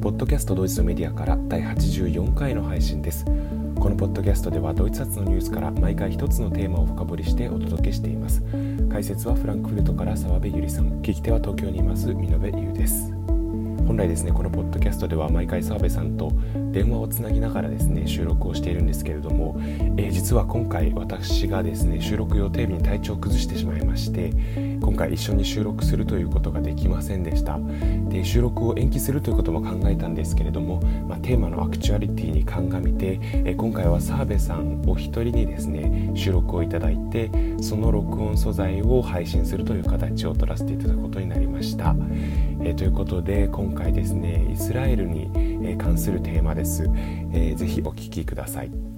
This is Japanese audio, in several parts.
ポッドキャストドイツのメディアから第84回の配信です。このポッドキャストではドイツ発のニュースから毎回一つのテーマを深掘りしてお届けしています。解説はフランクフルトから澤部ゆりさん。聞き手は東京にいます見延優です。本来ですねこのポッドキャストでは毎回澤部さんと電話をつなぎながらですね収録をしているんですけれども、えー、実は今回私がですね収録予定日に体調を崩してしまいまして今回一緒に収録するということができませんでした。で収録を延期するということも考えたんですけれども、まあ、テーマのアクチュアリティに鑑みて、え、今回は澤部さんお一人にですね収録をいただいてその録音素材を配信するという形を取らせていただくことになりました、え、ということで今回ですねイスラエルに関するテーマです、えー、ぜひお聞きください。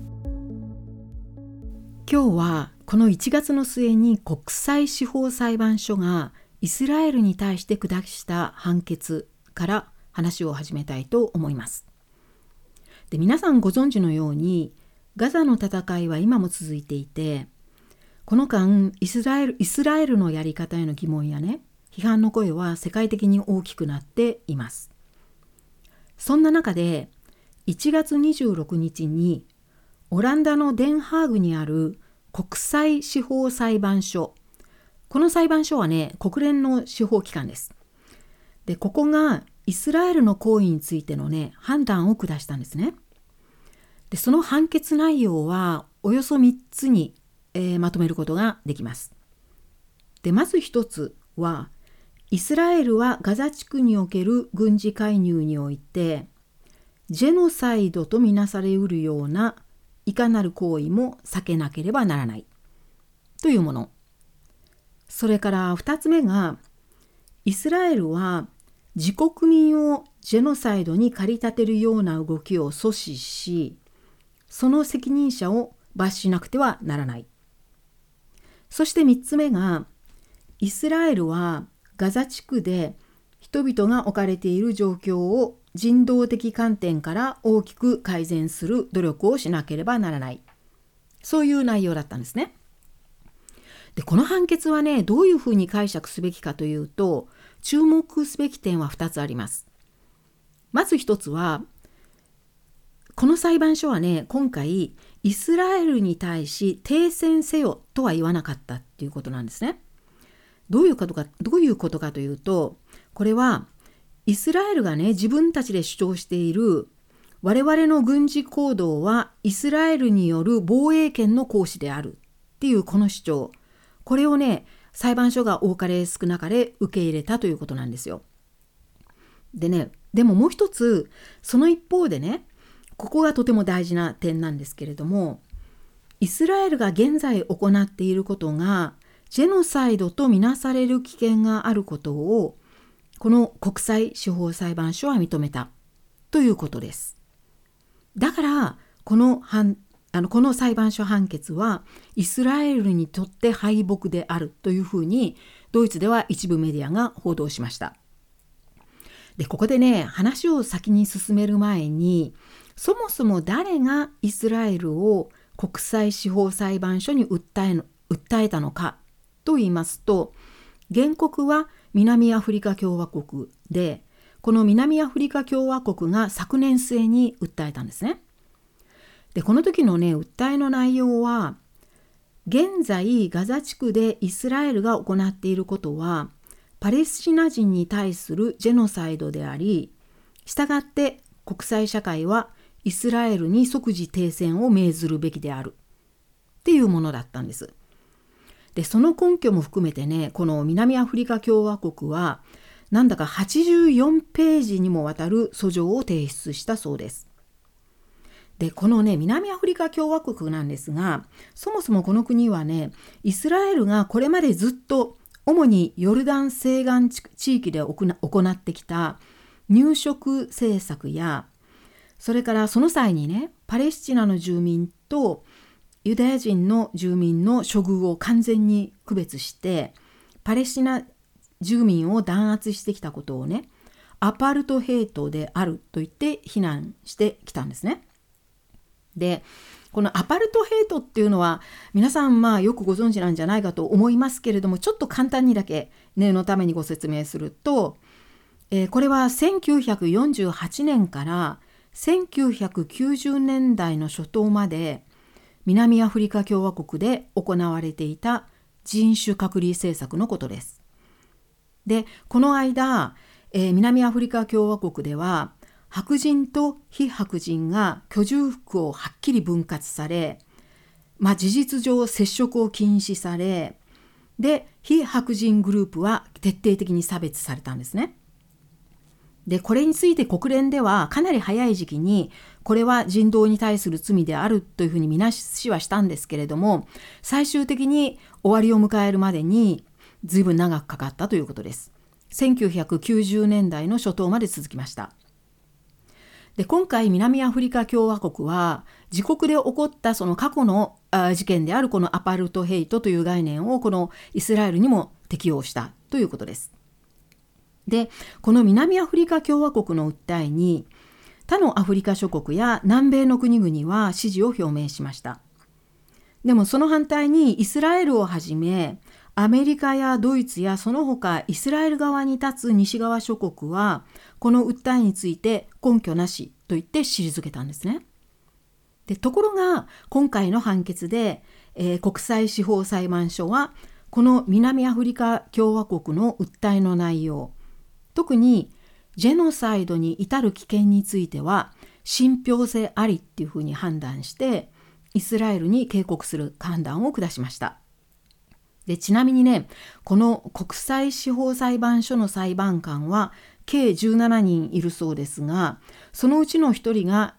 今日はこの1月の末に国際司法裁判所がイスラエルに対して下した判決から話を始めたいと思います。で皆さんご存知のようにガザの戦いは今も続いていてこの間イスラエルイスラエルのやり方への疑問やね批判の声は世界的に大きくなっています。そんな中で1月26日にオランダのデンハーグにある国際司法裁判所この裁判所はね国連の司法機関です。でここがイスラエルの行為についてのね判断を下したんですね。でその判決内容はおよそ3つに、えー、まとめることができます。でまず1つはイスラエルはガザ地区における軍事介入においてジェノサイドとみなされうるようないかなる行為も避けなければならない。というもの。それから2つ目がイスラエルは自国民をジェノサイドに駆り立てるような動きを阻止しその責任者を罰しなくてはならない。そして3つ目がイスラエルはガザ地区で人々が置かれている状況を人道的観点から大きく改善する努力をしなければならないそういう内容だったんですね。でこの判決はねどういうふうに解釈すべきかというと注目すべき点は2つあります。まず1つはこの裁判所はね今回イスラエルに対し停戦せよとは言わなかったっていうことなんですね。どういうことかどういうことかというとこれはイスラエルがね自分たちで主張している我々の軍事行動はイスラエルによる防衛権の行使であるっていうこの主張これをね裁判所が多かれ少なかれ受け入れたということなんですよ。でねでももう一つその一方でねここがとても大事な点なんですけれどもイスラエルが現在行っていることがジェノサイドとみなされる危険があることをこの国際司法裁判所は認めたということです。だからこのあのこの裁判所判決はイスラエルにとって敗北であるというふうにドイツでは一部メディアが報道しました。でここでね話を先に進める前にそもそも誰がイスラエルを国際司法裁判所に訴えの訴えたのかと言いますと原告は南アフリカ共和国でこの南アフリカ共和国が昨年末に訴えたんですね。でこの時のね訴えの内容は現在ガザ地区でイスラエルが行っていることはパレスチナ人に対するジェノサイドでありしたがって国際社会はイスラエルに即時停戦を命ずるべきであるっていうものだったんです。でその根拠も含めてねこの南アフリカ共和国はなんだか84ページにもわたる訴状を提出したそうです。でこのね南アフリカ共和国なんですがそもそもこの国はねイスラエルがこれまでずっと主にヨルダン西岸地域で行ってきた入植政策やそれからその際にねパレスチナの住民とユダヤ人の住民の処遇を完全に区別してパレスチナ住民を弾圧してきたことをねアパルトヘイトであると言って非難してきたんですね。でこのアパルトヘイトっていうのは皆さんまあよくご存知なんじゃないかと思いますけれどもちょっと簡単にだけ念のためにご説明するとえー、これは1948年から1990年代の初頭まで南アフリカ共和国で行われていた人種隔離政策のことです。でこの間、えー、南アフリカ共和国では白人と非白人が居住服をはっきり分割され、まあ、事実上接触を禁止されで非白人グループは徹底的に差別されたんですね。でこれについて国連ではかなり早い時期にこれは人道に対する罪であるというふうにみなしはしたんですけれども最終的に終わりを迎えるまでに随分長くかかったということです。1990年代の初頭まで続きました。で今回南アフリカ共和国は自国で起こったその過去の事件であるこのアパルトヘイトという概念をこのイスラエルにも適用したということです。でこの南アフリカ共和国の訴えに他のアフリカ諸国や南米の国々は支持を表明しました。でもその反対にイスラエルをはじめアメリカやドイツやその他イスラエル側に立つ西側諸国はこの訴えについて根拠なしと言って退けたんですね。でところが今回の判決で、えー、国際司法裁判所はこの南アフリカ共和国の訴えの内容特にジェノサイドに至る危険については信憑性ありっていうふうに判断してイスラエルに警告する判断を下しました。でちなみにねこの国際司法裁判所の裁判官は計17人いるそうですがそのうちの1人が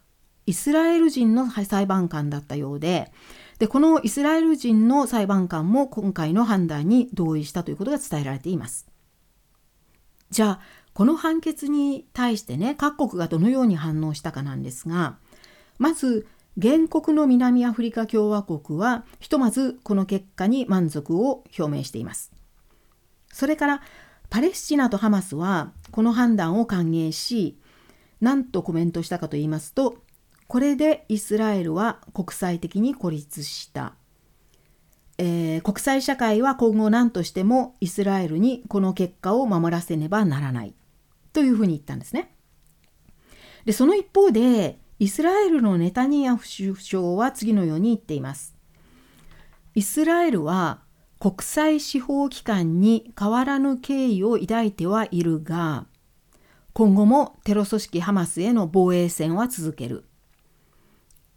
イスラエル人の裁判官だったようででこのイスラエル人の裁判官も今回の判断に同意したということが伝えられています。じゃあこの判決に対してね各国がどのように反応したかなんですがまず原告の南アフリカ共和国はひとまずこの結果に満足を表明しています。それからパレスチナとハマスはこの判断を歓迎し何とコメントしたかと言いますとこれでイスラエルは国際的に孤立した、えー、国際社会は今後何としてもイスラエルにこの結果を守らせねばならないというふうに言ったんですね。でその一方でイスラエルのネタニヤフ首相は次のように言っています。イスラエルは国際司法機関に変わらぬ敬意を抱いてはいるが、今後もテロ組織ハマスへの防衛戦は続ける。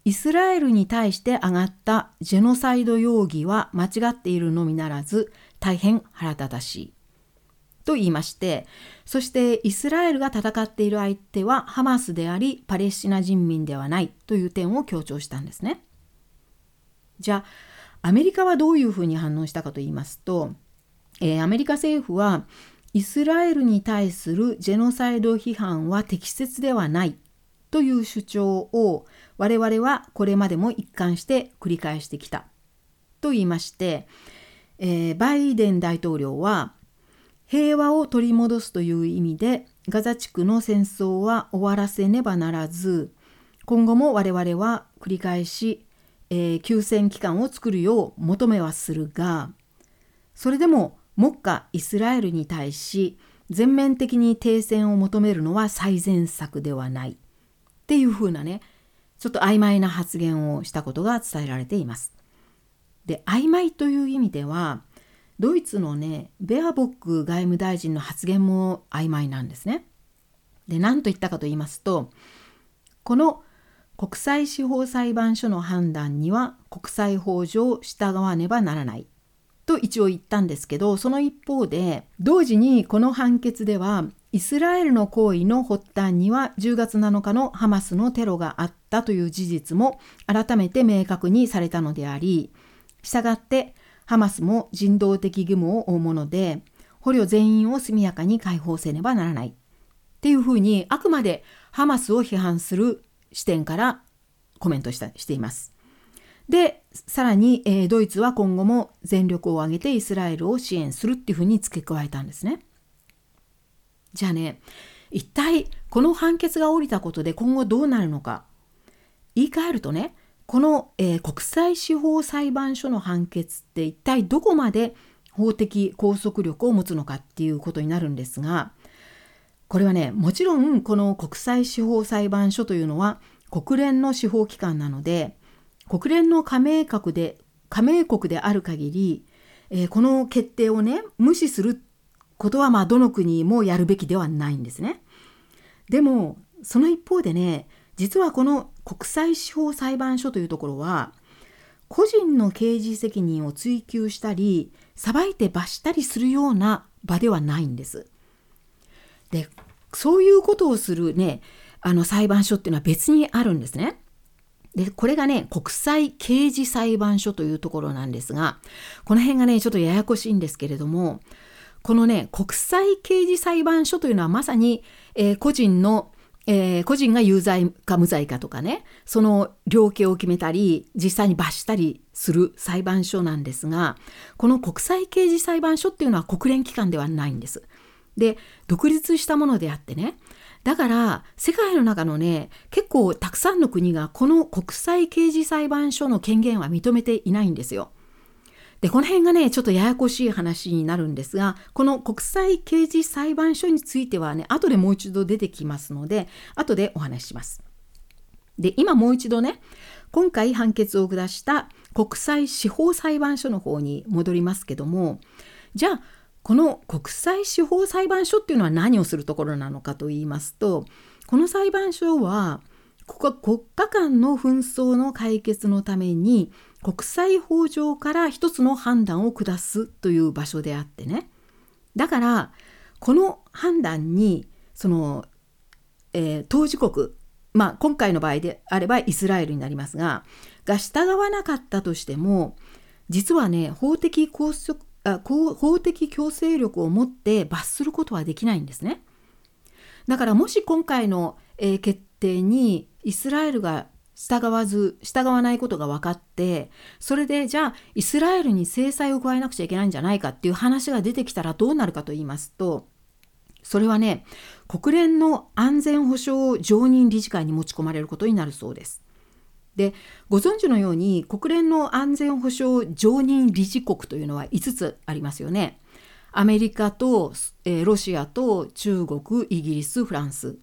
イスラエルに対して上がったジェノサイド容疑は間違っているのみならず大変腹立たしい。と言いましてそしてイスラエルが戦っている相手はハマスでありパレスチナ人民ではないという点を強調したんですね。じゃあアメリカはどういうふうに反応したかと言いますと、えー、アメリカ政府はイスラエルに対するジェノサイド批判は適切ではないという主張を我々はこれまでも一貫して繰り返してきた。と言いまして、えー、バイデン大統領は平和を取り戻すという意味でガザ地区の戦争は終わらせねばならず今後も我々は繰り返し、えー、休戦期間を作るよう求めはするがそれでも目下イスラエルに対し全面的に停戦を求めるのは最善策ではない。っていうふうなねちょっと曖昧な発言をしたことが伝えられています。で曖昧という意味ではドイツのねベアボック外務大臣の発言も曖昧なんですね。で何と言ったかと言いますとこの国際司法裁判所の判断には国際法上従わねばならないと一応言ったんですけどその一方で同時にこの判決ではイスラエルの行為の発端には10月7日のハマスのテロがあったという事実も改めて明確にされたのでありしたがってハマスも人道的義務を負うもので捕虜全員を速やかに解放せねばならないっていうふうにあくまでハマスを批判する視点からコメントしたしています。でさらに、えー、ドイツは今後も全力を挙げてイスラエルを支援するっていうふうに付け加えたんですね。じゃあね一体この判決が下りたことで今後どうなるのか。言い換えるとねこの、えー、国際司法裁判所の判決って一体どこまで法的拘束力を持つのかっていうことになるんですがこれはねもちろんこの国際司法裁判所というのは国連の司法機関なので国連の加盟国で加盟国である限り、えー、この決定をね無視することはまあどの国もやるべきではないんですね。でもその一方でね実はこの国際司法裁判所というところは個人の刑事責任を追及したり裁いて罰したりするような場ではないんです。でそういうことをするねあの裁判所っていうのは別にあるんですね。でこれがね国際刑事裁判所というところなんですがこの辺がねちょっとややこしいんですけれどもこのね国際刑事裁判所というのはまさに、えー、個人のえー、個人が有罪か無罪かとかねその量刑を決めたり実際に罰したりする裁判所なんですがこの国際刑事裁判所っていうのは国連機関ではないんです。で独立したものであってねだから世界の中のね結構たくさんの国がこの国際刑事裁判所の権限は認めていないんですよ。でこの辺がねちょっとややこしい話になるんですがこの国際刑事裁判所についてはね後でもう一度出てきますので後でお話しします。で今もう一度ね今回判決を下した国際司法裁判所の方に戻りますけどもじゃあこの国際司法裁判所っていうのは何をするところなのかと言いますとこの裁判所は国家間の紛争の解決のために国際法上から一つの判断を下すという場所であってねだからこの判断にその、えー、当事国まあ今回の場合であればイスラエルになりますがが従わなかったとしても実はね法的拘束あ法的強制力を持って罰することはできないんですね。だからもし今回の、えー、決定にイスラエルが従わず従わないことが分かってそれでじゃあイスラエルに制裁を加えなくちゃいけないんじゃないかっていう話が出てきたらどうなるかと言いますとそれはね国連の安全保障常任理事会に持ち込まれることになるそうです。でご存知のように国連の安全保障常任理事国というのは5つありますよね。アメリカと、えー、ロシアと中国イギリスフランス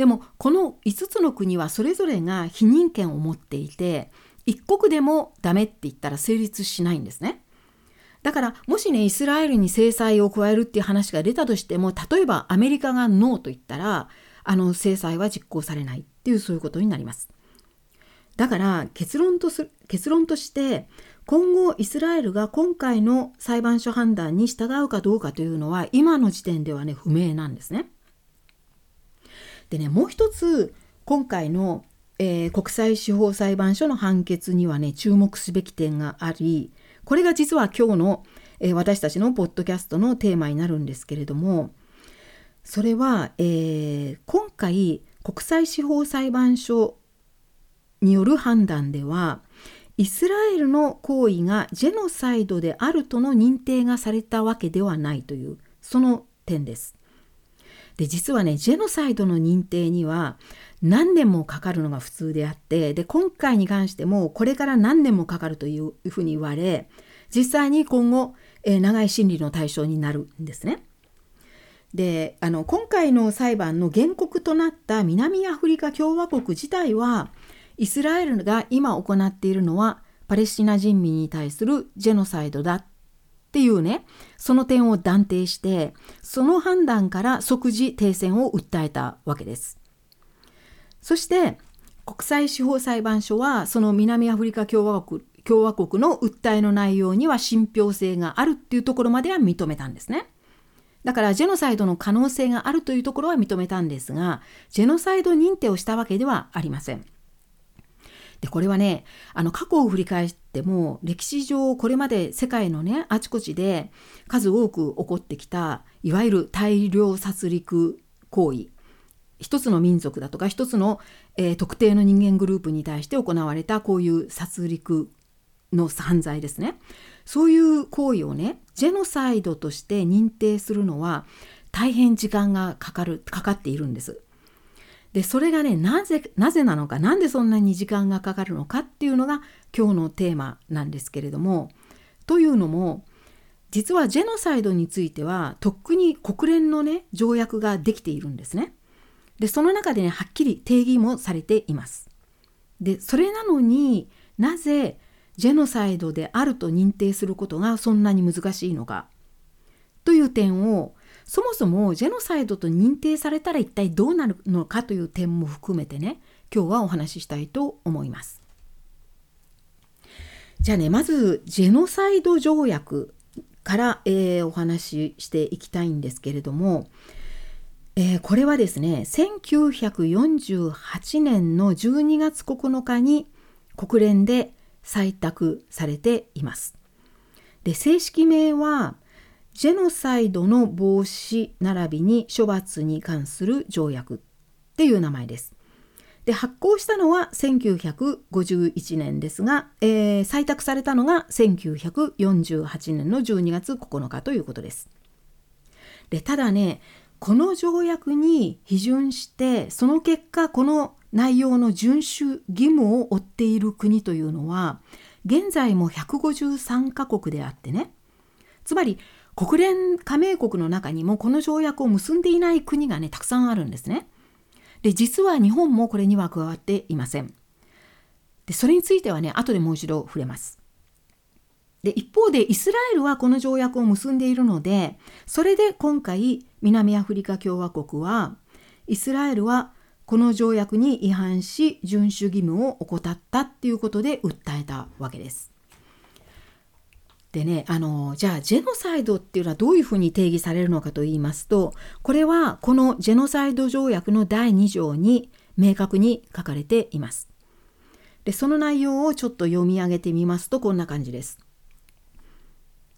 でもこの5つの国はそれぞれが否認権を持っていて一国でもダメって言ったら成立しないんですね。だからもしねイスラエルに制裁を加えるっていう話が出たとしても例えばアメリカがノーと言ったらあの制裁は実行されないっていうそういうことになります。だから結論とす結論として今後イスラエルが今回の裁判所判断に従うかどうかというのは今の時点ではね不明なんですね。でねもう一つ今回の、えー、国際司法裁判所の判決にはね注目すべき点がありこれが実は今日の、えー、私たちのポッドキャストのテーマになるんですけれどもそれは、えー、今回国際司法裁判所による判断ではイスラエルの行為がジェノサイドであるとの認定がされたわけではないというその点です。で実はねジェノサイドの認定には何年もかかるのが普通であってで今回に関してもこれから何年もかかるというふうに言われ実際に今後、えー、長い審理の対象になるんですね。であの今回の裁判の原告となった南アフリカ共和国自体はイスラエルが今行っているのはパレスチナ人民に対するジェノサイドだっていうねその点を断定してその判断から即時停戦を訴えたわけです。そして国際司法裁判所はその南アフリカ共和国共和国の訴えの内容には信憑性があるっていうところまでは認めたんですね。だからジェノサイドの可能性があるというところは認めたんですがジェノサイド認定をしたわけではありません。でこれはねあの過去を振り返っても歴史上これまで世界のねあちこちで数多く起こってきたいわゆる大量殺戮行為一つの民族だとか一つの、えー、特定の人間グループに対して行われたこういう殺戮の犯罪ですねそういう行為をねジェノサイドとして認定するのは大変時間がかかるかかっているんです。でそれがねなぜなぜなのかなんでそんなに時間がかかるのかっていうのが今日のテーマなんですけれどもというのも実はジェノサイドについてはとっくに国連のね条約ができているんですね。でその中でねはっきり定義もされています。でそれなのになぜジェノサイドであると認定することがそんなに難しいのかという点をそもそもジェノサイドと認定されたら一体どうなるのかという点も含めてね今日はお話ししたいと思います。じゃあねまずジェノサイド条約から、えー、お話ししていきたいんですけれども、えー、これはですね1948年の12月9日に国連で採択されています。で正式名はジェノサイドの防止並びに処罰に関する条約っていう名前です。で発行したのは1951年ですが、えー、採択されたのが1948年の12月9日ということです。でただねこの条約に批准してその結果この内容の遵守義務を負っている国というのは現在も153カ国であってねつまり国連加盟国の中にもこの条約を結んでいない国がねたくさんあるんですね。で実は日本もこれには加わっていません。でそれについてはね後でもう一度触れます。で一方でイスラエルはこの条約を結んでいるのでそれで今回南アフリカ共和国はイスラエルはこの条約に違反し遵守義務を怠ったっていうことで訴えたわけです。でねあのじゃあジェノサイドっていうのはどういうふうに定義されるのかと言いますとこれはこのジェノサイド条約の第2条に明確に書かれています。でその内容をちょっと読み上げてみますとこんな感じです。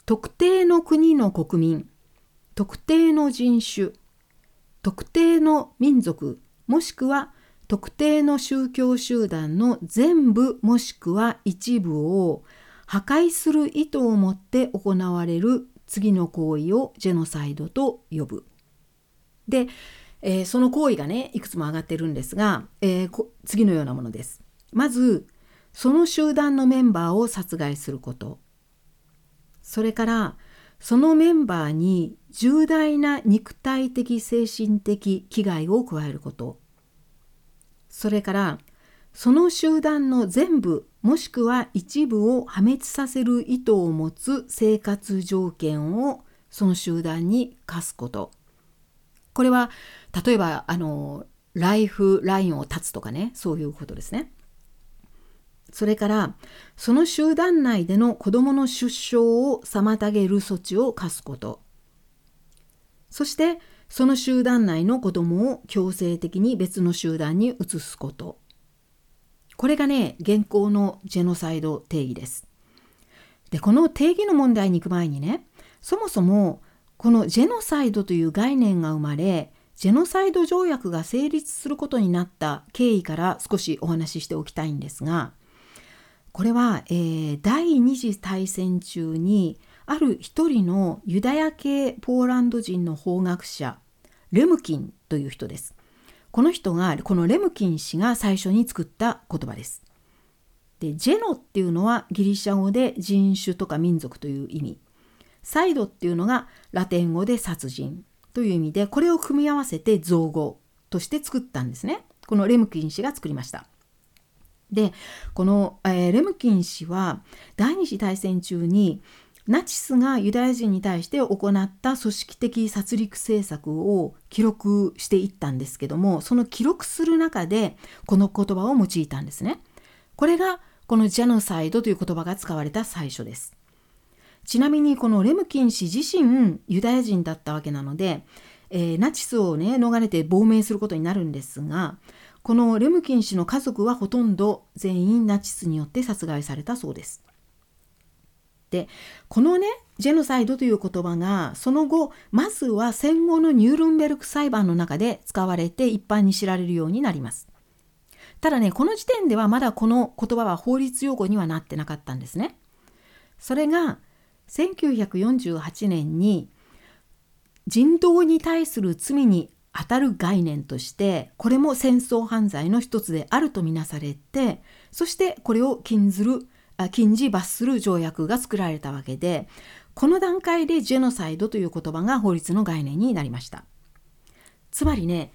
特定の国の国民特定の人種特定の民族もしくは特定の宗教集団の全部もしくは一部を破壊する意図を持って行われる次の行為をジェノサイドと呼ぶ。で、えー、その行為がねいくつも挙がってるんですが、えー、次のようなものです。まずその集団のメンバーを殺害することそれからそのメンバーに重大な肉体的精神的危害を加えることそれからその集団の全部もしくは一部を破滅させる意図を持つ生活条件をその集団に課すこと。これは例えばあのライフラインを断つとかねそういうことですね。それからその集団内での子どもの出生を妨げる措置を課すこと。そしてその集団内の子どもを強制的に別の集団に移すこと。これがね、現行のジェノサイド定義です。で、この定義の問題に行く前にね、そもそもこのジェノサイドという概念が生まれ、ジェノサイド条約が成立することになった経緯から少しお話ししておきたいんですが、これは、えー、第二次大戦中にある一人のユダヤ系ポーランド人の法学者レムキンという人です。この人がこのレムキン氏が最初に作った言葉です。でジェノっていうのはギリシャ語で人種とか民族という意味サイドっていうのがラテン語で殺人という意味でこれを組み合わせて造語として作ったんですね。このレムキン氏が作りました。でこの、えー、レムキン氏は第二次大戦中にナチスがユダヤ人に対して行った組織的殺戮政策を記録していったんですけどもその記録する中でこの言葉を用いたんですね。これがこのジェノサイドという言葉が使われた最初です。ちなみにこのレムキン氏自身ユダヤ人だったわけなので、えー、ナチスをね逃れて亡命することになるんですがこのレムキン氏の家族はほとんど全員ナチスによって殺害されたそうです。でこのねジェノサイドという言葉がその後まずは戦後のニュールンベルク裁判の中で使われて一般に知られるようになります。ただねこの時点ではまだこの言葉は法律用語にはなってなかったんですね。それが1948年に人道に対する罪に当たる概念としてこれも戦争犯罪の一つであるとみなされてそしてこれを禁ずる禁じ罰する条約が作られたわけでこの段階でジェノサイドという言葉が法律の概念になりました。つまりね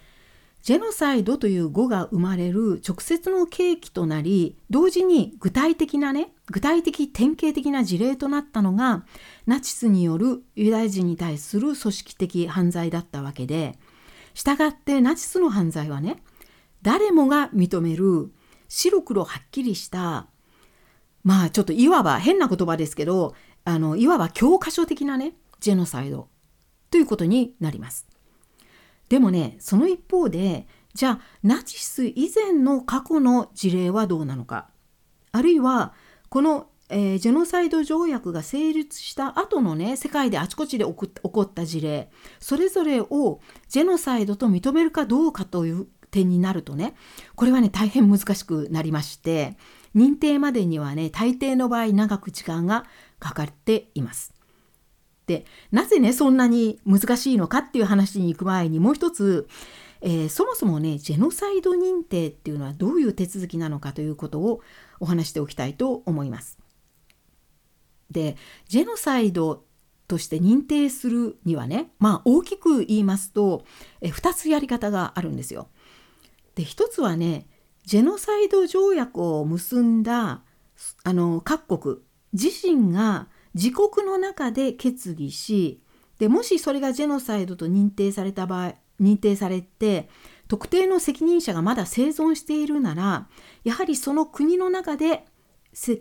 ジェノサイドという語が生まれる直接の契機となり同時に具体的なね具体的典型的な事例となったのがナチスによるユダヤ人に対する組織的犯罪だったわけでしたがってナチスの犯罪はね誰もが認める白黒はっきりしたまあちょっといわば変な言葉ですけどあのいわば教科書的なねジェノサイド。ということになります。でもねその一方でじゃあナチス以前の過去の事例はどうなのか。あるいはこの、えー、ジェノサイド条約が成立した後のね世界であちこちで起こった事例。それぞれをジェノサイドと認めるかどうかという点になるとねこれはね大変難しくなりまして。認定までにはね大抵の場合長く時間がかかっています。でなぜねそんなに難しいのかっていう話に行く前にもう一つ、えー、そもそもねジェノサイド認定っていうのはどういう手続きなのかということをお話しておきたいと思います。でジェノサイドとして認定するにはねまあ大きく言いますとえ2つやり方があるんですよ。で1つはねジェノサイド条約を結んだあの各国自身が自国の中で決議しでもしそれがジェノサイドと認定された場合認定されて特定の責任者がまだ生存しているならやはりその国の中で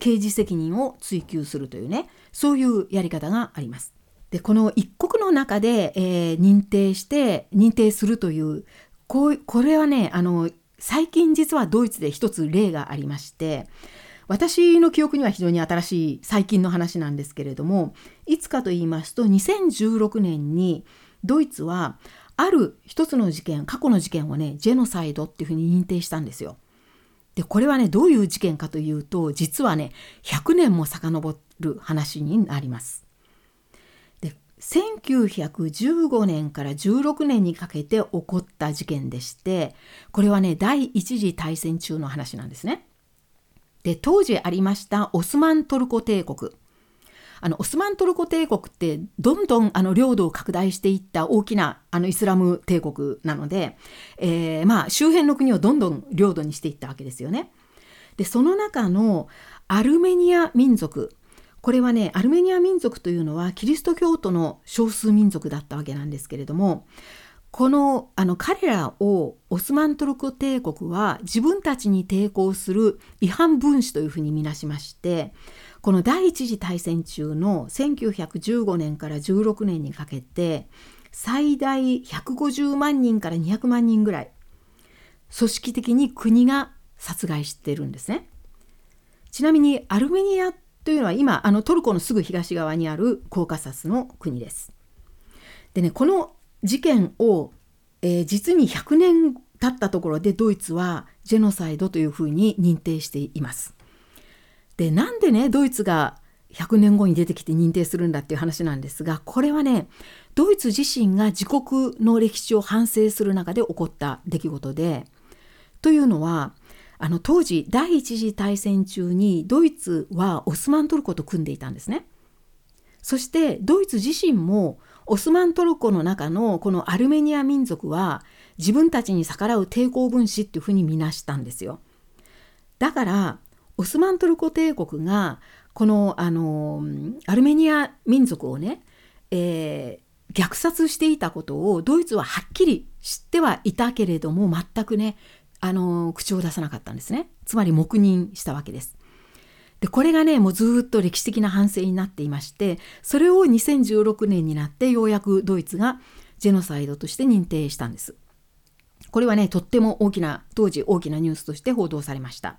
刑事責任を追及するというねそういうやり方があります。でこの一国の中で、えー、認定して認定するというこうこれはねあの最近実はドイツで一つ例がありまして私の記憶には非常に新しい最近の話なんですけれどもいつかと言いますと2016年にドイツはある一つの事件過去の事件をねジェノサイドっていうふうに認定したんですよ。でこれはねどういう事件かというと実はね100年も遡る話になります。1915年から16年にかけて起こった事件でしてこれはね第一次大戦中の話なんですね。で当時ありましたオスマントルコ帝国あのオスマントルコ帝国ってどんどんあの領土を拡大していった大きなあのイスラム帝国なので、えー、まあ周辺の国をどんどん領土にしていったわけですよね。でその中のアルメニア民族これはねアルメニア民族というのはキリスト教徒の少数民族だったわけなんですけれどもこのあの彼らをオスマントルコ帝国は自分たちに抵抗する違反分子というふうに見なしましてこの第一次大戦中の1915年から16年にかけて最大150万人から200万人ぐらい組織的に国が殺害してるんですね。ちなみにアルメニアというのは今あのトルコのすぐ東側にあるコーカサスの国です。でねこの事件を、えー、実に100年経ったところでドイツはジェノサイドというふうに認定しています。でなんでねドイツが100年後に出てきて認定するんだっていう話なんですがこれはねドイツ自身が自国の歴史を反省する中で起こった出来事でというのはあの当時第一次大戦中にドイツはオスマントルコと組んでいたんですね。そしてドイツ自身もオスマントルコの中のこのアルメニア民族は自分たちに逆らう抵抗分子っていうふうに見なしたんですよ。だからオスマントルコ帝国がこのあのアルメニア民族をね、えー、虐殺していたことをドイツははっきり知ってはいたけれども全くねあの口を出さなかったんですねつまり黙認したわけです。でこれがねもうずっと歴史的な反省になっていましてそれを2016年になってようやくドイツがジェノサイドとして認定したんです。これはねとっても大きな当時大きなニュースとして報道されました。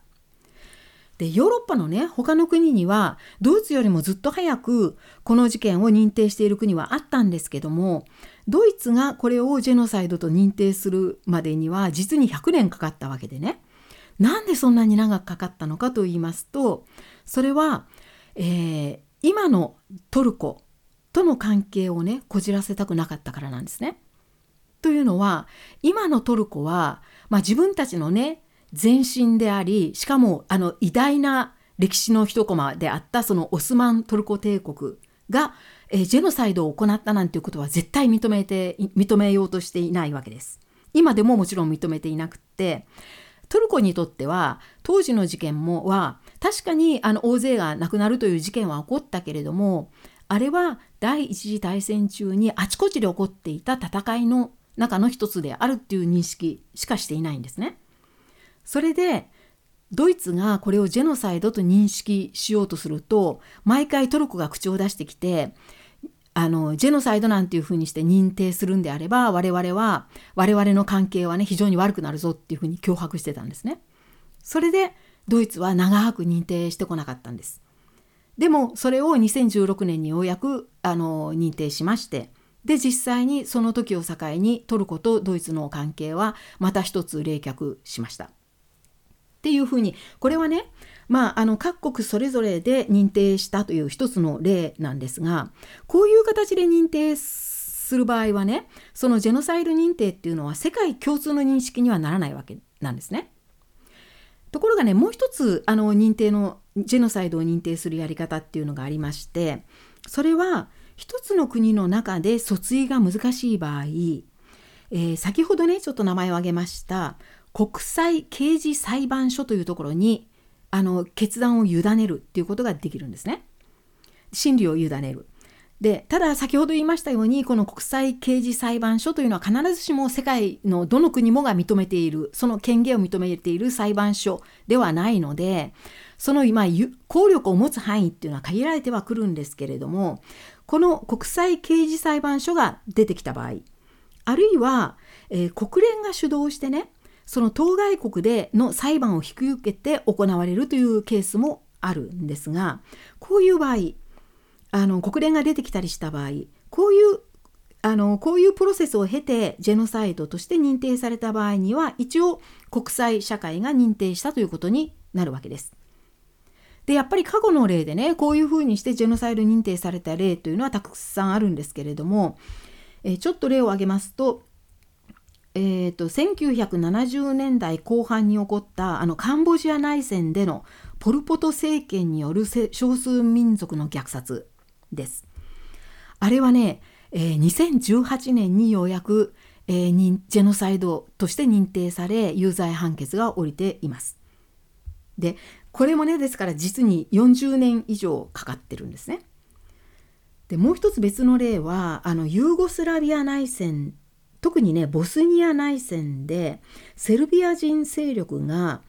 でヨーロッパのね他の国にはドイツよりもずっと早くこの事件を認定している国はあったんですけどもドイツがこれをジェノサイドと認定するまでには実に100年かかったわけでねなんでそんなに長くかかったのかと言いますとそれは、えー、今のトルコとの関係をねこじらせたくなかったからなんですね。というのは今のトルコは、まあ、自分たちのね前身でありしかもあの偉大な歴史の一コマであったそのオスマントルコ帝国が、えー、ジェノサイドを行ったなんていうことは絶対認めて認めようとしていないわけです。今でももちろん認めていなくってトルコにとっては当時の事件もは確かにあの大勢が亡くなるという事件は起こったけれどもあれは第一次大戦中にあちこちで起こっていた戦いの中の一つであるっていう認識しかしていないんですね。それでドイツがこれをジェノサイドと認識しようとすると毎回トルコが口を出してきてあのジェノサイドなんていうふうにして認定するんであれば我々は我々の関係はね非常に悪くなるぞっていうふうに脅迫してたんですね。それでドイツは長く認定してこなかったんです。でもそれを2016年にようやくあの認定しましてで実際にその時を境にトルコとドイツの関係はまた一つ冷却しました。っていうふうにこれはねまあ、あの各国それぞれで認定したという一つの例なんですがこういう形で認定する場合はねそのジェノサイド認定っていうのは世界共通の認識にはならないわけなんですね。ところがねもう一つあの認定のジェノサイドを認定するやり方っていうのがありましてそれは一つの国の中で訴追が難しい場合、えー、先ほどねちょっと名前を挙げました国際刑事裁判所というところにあの決断を委ねるっていうことができるんですね。審理を委ねる。でただ先ほど言いましたようにこの国際刑事裁判所というのは必ずしも世界のどの国もが認めているその権限を認めている裁判所ではないのでその今効力を持つ範囲っていうのは限られてはくるんですけれどもこの国際刑事裁判所が出てきた場合あるいは、えー、国連が主導してねその当該国での裁判を引き受けて行われるというケースもあるんですがこういう場合あの国連が出てきたりした場合こういうあのこういうプロセスを経てジェノサイドとして認定された場合には一応国際社会が認定したということになるわけです。でやっぱり過去の例でねこういうふうにしてジェノサイド認定された例というのはたくさんあるんですけれども、えちょっと例を挙げますと,、えーと、1970年代後半に起こったあのカンボジア内戦でのポル・ポト政権による少数民族の虐殺です。あれはね、えー、2018年にようやく、えー、ジェノサイドとして認定され有罪判決が下りています。でこれもねですから実に40年以上かかってるんですね。でもう一つ別の例はあのユーゴスラビア内戦特にねボスニア内戦でセルビア人勢力が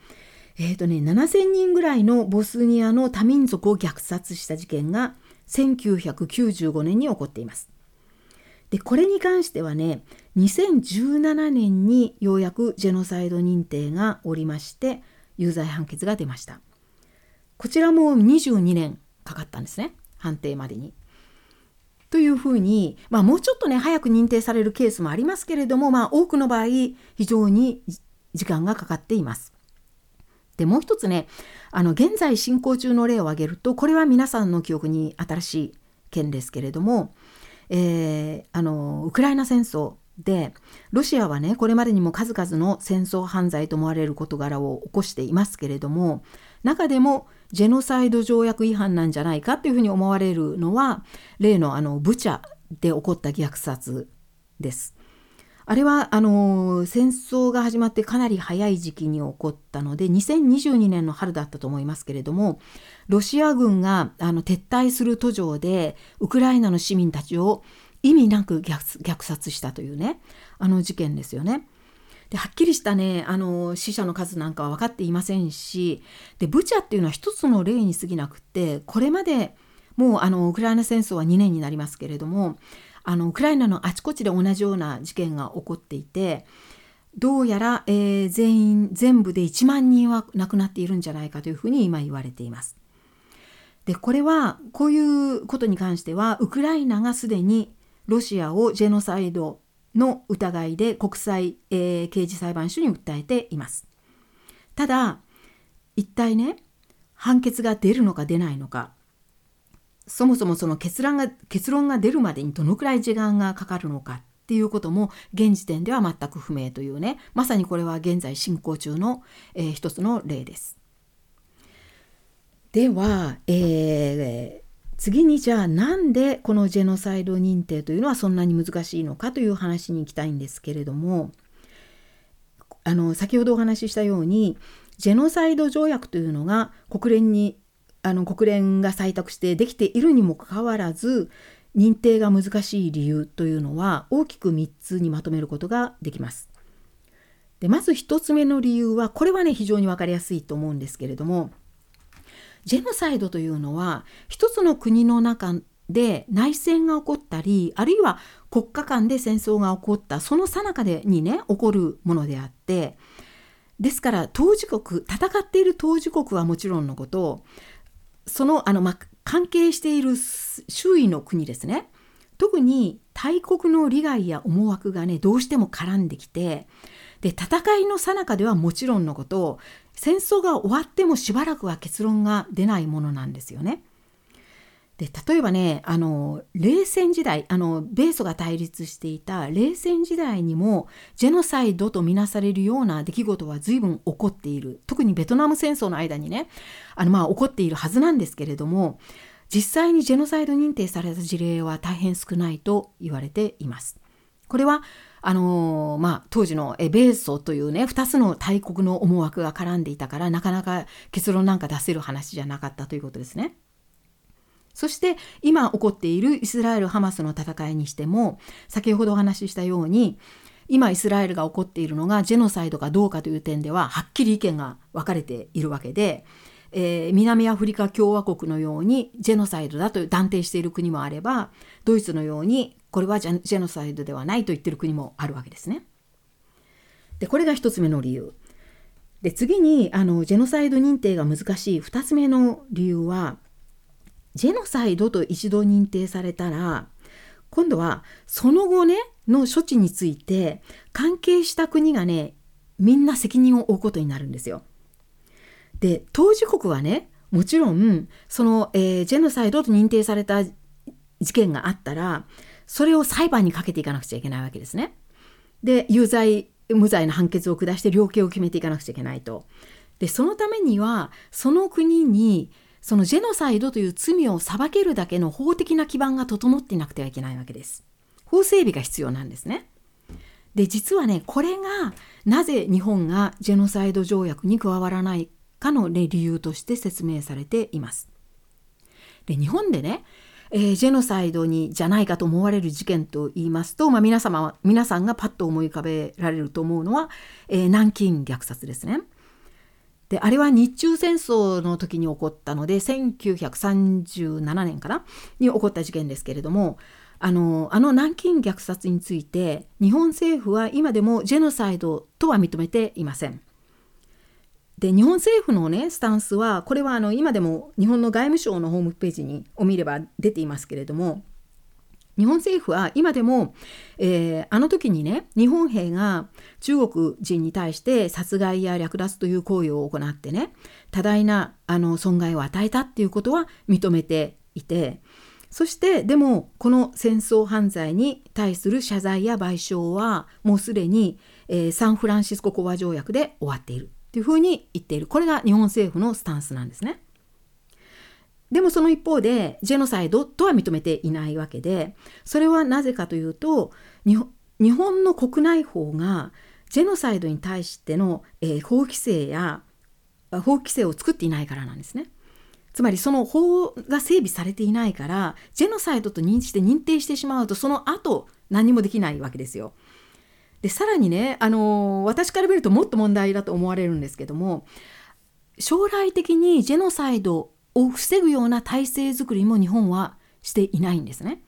えーとね、7,000人ぐらいのボスニアの多民族を虐殺した事件が1995年に起こっています。でこれに関してはね2017年にようやくジェノサイド認定がおりまして有罪判決が出ましたこちらも22年かかったんですね判定までに。というふうに、まあ、もうちょっとね早く認定されるケースもありますけれども、まあ、多くの場合非常に時間がかかっています。でもう一つねあの現在進行中の例を挙げるとこれは皆さんの記憶に新しい件ですけれども、えー、あのウクライナ戦争でロシアはねこれまでにも数々の戦争犯罪と思われる事柄を起こしていますけれども中でもジェノサイド条約違反なんじゃないかっていうふうに思われるのは例のあのブチャで起こった虐殺です。あれはあの戦争が始まってかなり早い時期に起こったので2022年の春だったと思いますけれどもロシア軍があの撤退する途上でウクライナの市民たちを意味なく虐殺したというねあの事件ですよね。ではっきりしたねあの死者の数なんかは分かっていませんしでブチャっていうのは一つの例に過ぎなくてこれまでもうあのウクライナ戦争は2年になりますけれどもあのウクライナのあちこちで同じような事件が起こっていてどうやら、えー、全員全部で1万人は亡くなっているんじゃないかというふうに今言われています。でこれはこういうことに関してはウクライナがすでにロシアをジェノサイドの疑いで国際、えー、刑事裁判所に訴えています。ただ一体ね判決が出るのか出ないのかそもそもその結論が結論が出るまでにどのくらい時間がかかるのかっていうことも現時点では全く不明というねまさにこれは現在進行中の、えー、一つの例です。では、えー、次にじゃあなんでこのジェノサイド認定というのはそんなに難しいのかという話に行きたいんですけれどもあの先ほどお話ししたようにジェノサイド条約というのが国連にあの国連が採択してできているにもかかわらず認定が難しい理由というのは大きく3つにまとめることができます。でまず1つ目の理由はこれはね非常に分かりやすいと思うんですけれどもジェノサイドというのは一つの国の中で内戦が起こったりあるいは国家間で戦争が起こったその最中でにね起こるものであってですから当事国戦っている当事国はもちろんのことそのあの、ま関係している周囲の国ですね。特に大国の利害や思惑がねどうしても絡んできてで戦いの最中ではもちろんのこと戦争が終わってもしばらくは結論が出ないものなんですよね。で例えばねあの冷戦時代あの米ソが対立していた冷戦時代にもジェノサイドとみなされるような出来事は随分起こっている特にベトナム戦争の間にねあのまあ起こっているはずなんですけれども実際にジェノサイド認定された事例は大変少ないと言われています。これはあのー、まあ、当時の米ソというね2つの大国の思惑が絡んでいたからなかなか結論なんか出せる話じゃなかったということですね。そして今起こっているイスラエル・ハマスの戦いにしても先ほどお話ししたように今イスラエルが起こっているのがジェノサイドかどうかという点でははっきり意見が分かれているわけで、えー、南アフリカ共和国のようにジェノサイドだと断定している国もあればドイツのようにこれはジェノサイドではないと言ってる国もあるわけですね。でこれが1つ目の理由。で次にあのジェノサイド認定が難しい2つ目の理由はジェノサイドと一度認定されたら今度はその後ねの処置について関係した国がねみんな責任を負うことになるんですよ。で当事国はねもちろんその、えー、ジェノサイドと認定された事件があったらそれを裁判にかけていかなくちゃいけないわけですね。で有罪無罪の判決を下して量刑を決めていかなくちゃいけないと。でそのためにはその国にそのジェノサイドという罪を裁けるだけの法的な基盤が整っていなくてはいけないわけです。法整備が必要なんですね。で実はねこれがなぜ日本がジェノサイド条約に加わらないかの、ね、理由として説明されています。で日本でねえー、ジェノサイドにじゃないかと思われる事件と言いますと、まあ、皆様皆さんがパッと思い浮かべられると思うのは、えー、南京虐殺ですね。であれは日中戦争の時に起こったので1937年かなに起こった事件ですけれどもあのあの南京虐殺について日本政府は今でもジェノサイドとは認めていません。で日本政府のねスタンスはこれはあの今でも日本の外務省のホームページにを見れば出ていますけれども日本政府は今でも、えー、あの時にね日本兵が中国人に対して殺害や略奪という行為を行ってね多大なあの損害を与えたっていうことは認めていてそしてでもこの戦争犯罪に対する謝罪や賠償はもうすでに、えー、サンフランシスコ講和条約で終わっている。というふうに言っているこれが日本政府のスタンスなんですね。でもその一方でジェノサイドとは認めていないわけでそれはなぜかというと日本の国内法がジェノサイドに対しての、えー、法規制や法規制を作っていないからなんですね。つまりその法が整備されていないからジェノサイドと認知して認定してしまうとその後何もできないわけですよ。でさらにね、あの私から見るともっと問題だと思われるんですけども将来的にジェノサイドを防ぐような体制づくりも日本はしていないんですね。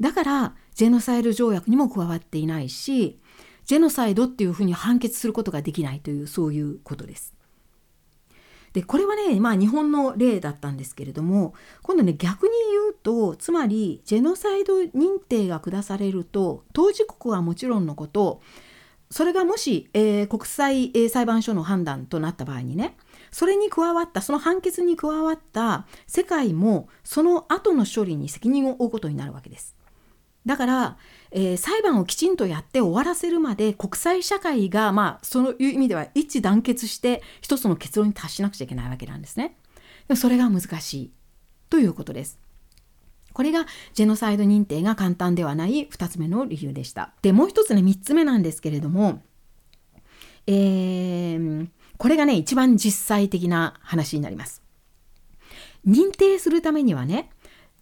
だからジェノサイド条約にも加わっていないしジェノサイドっていうふうに判決することができないというそういうことです。でこれはねまあ日本の例だったんですけれども今度ね逆に言うとつまりジェノサイド認定が下されると当事国はもちろんのことそれがもし、えー、国際、裁判所の判断となった場合にねそれに加わったその判決に加わった世界もその後の処理に責任を負うことになるわけです。だから、えー、裁判をきちんとやって終わらせるまで国際社会が、まあ、そういう意味では一致団結して一つの結論に達しなくちゃいけないわけなんですね。それが難しいということです。これがジェノサイド認定が簡単ではない2つ目の理由でした。でもう一つね3つ目なんですけれども、えー、これがね一番実際的な話になります。認定するためにはね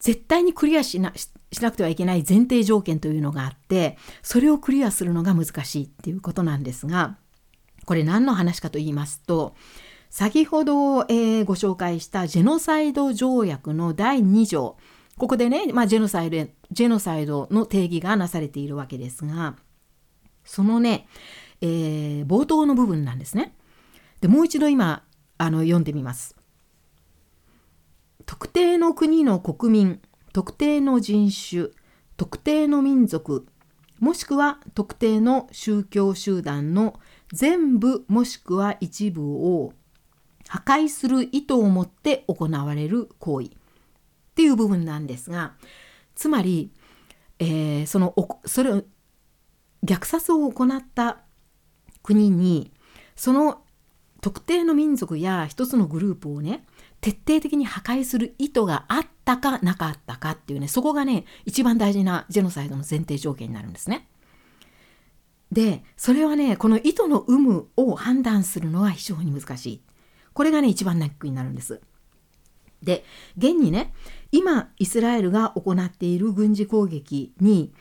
絶対にクリアしなしなくてはいけない前提条件というのがあってそれをクリアするのが難しいっていうことなんですがこれ何の話かと言いますと先ほど、えー、ご紹介したジェノサイド条約の第2条ここでね、まあ、ジェノサイドジェノサイドの定義がなされているわけですがそのね、えー、冒頭の部分なんですね。でもう一度今あの読んでみます。特定の国の国民特定の人種特定の民族もしくは特定の宗教集団の全部もしくは一部を破壊する意図を持って行われる行為。っていう部分なんですがつまり、えー、そのそれを虐殺を行った国にその特定の民族や一つのグループをね徹底的に破壊する意図があったかなかったかっていうねそこがね一番大事なジェノサイドの前提条件になるんですね。でそれはねこの意図の有無を判断するのは非常に難しい。これがね一番ネックになるんです。で現にね今イスラエルが行っている軍事攻撃に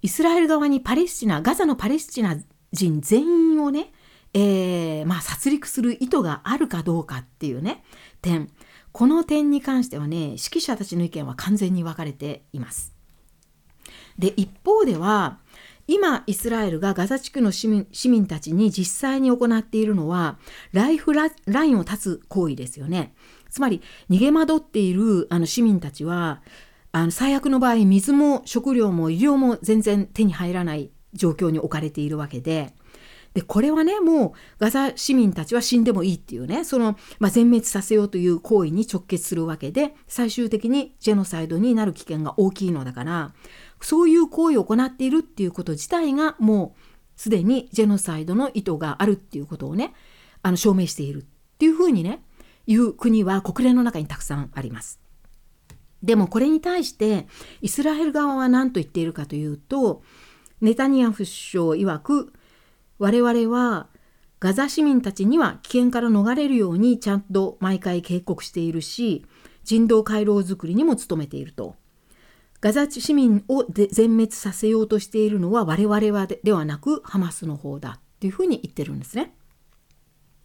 イスラエル側にパレスチナガザのパレスチナ人全員をねえー、まあ、殺戮する意図があるかどうかっていうね点この点に関してはね指揮者たちの意見は完全に分かれています。で一方では今イスラエルがガザ地区の市民市民たちに実際に行っているのはライフラインを断つ行為ですよね。つまり逃げ惑っているあの市民たちはあの最悪の場合水も食料も医療も全然手に入らない状況に置かれているわけででこれはねもうガザ市民たちは死んでもいいっていうねその、まあ、全滅させようという行為に直結するわけで最終的にジェノサイドになる危険が大きいのだからそういう行為を行っているっていうこと自体がもうすでにジェノサイドの意図があるっていうことをねあの証明しているっていうふうにねいう国は国連の中にたくさんあります。でもこれに対してイスラエル側は何と言っているかというとネタニヤフ首相曰く我々はガザ市民たちには危険から逃れるようにちゃんと毎回警告しているし人道回廊づくりにも努めていると。ガザ市民を全滅させようとしているのは我々はではなくハマスの方だっていうふうに言ってるんですね。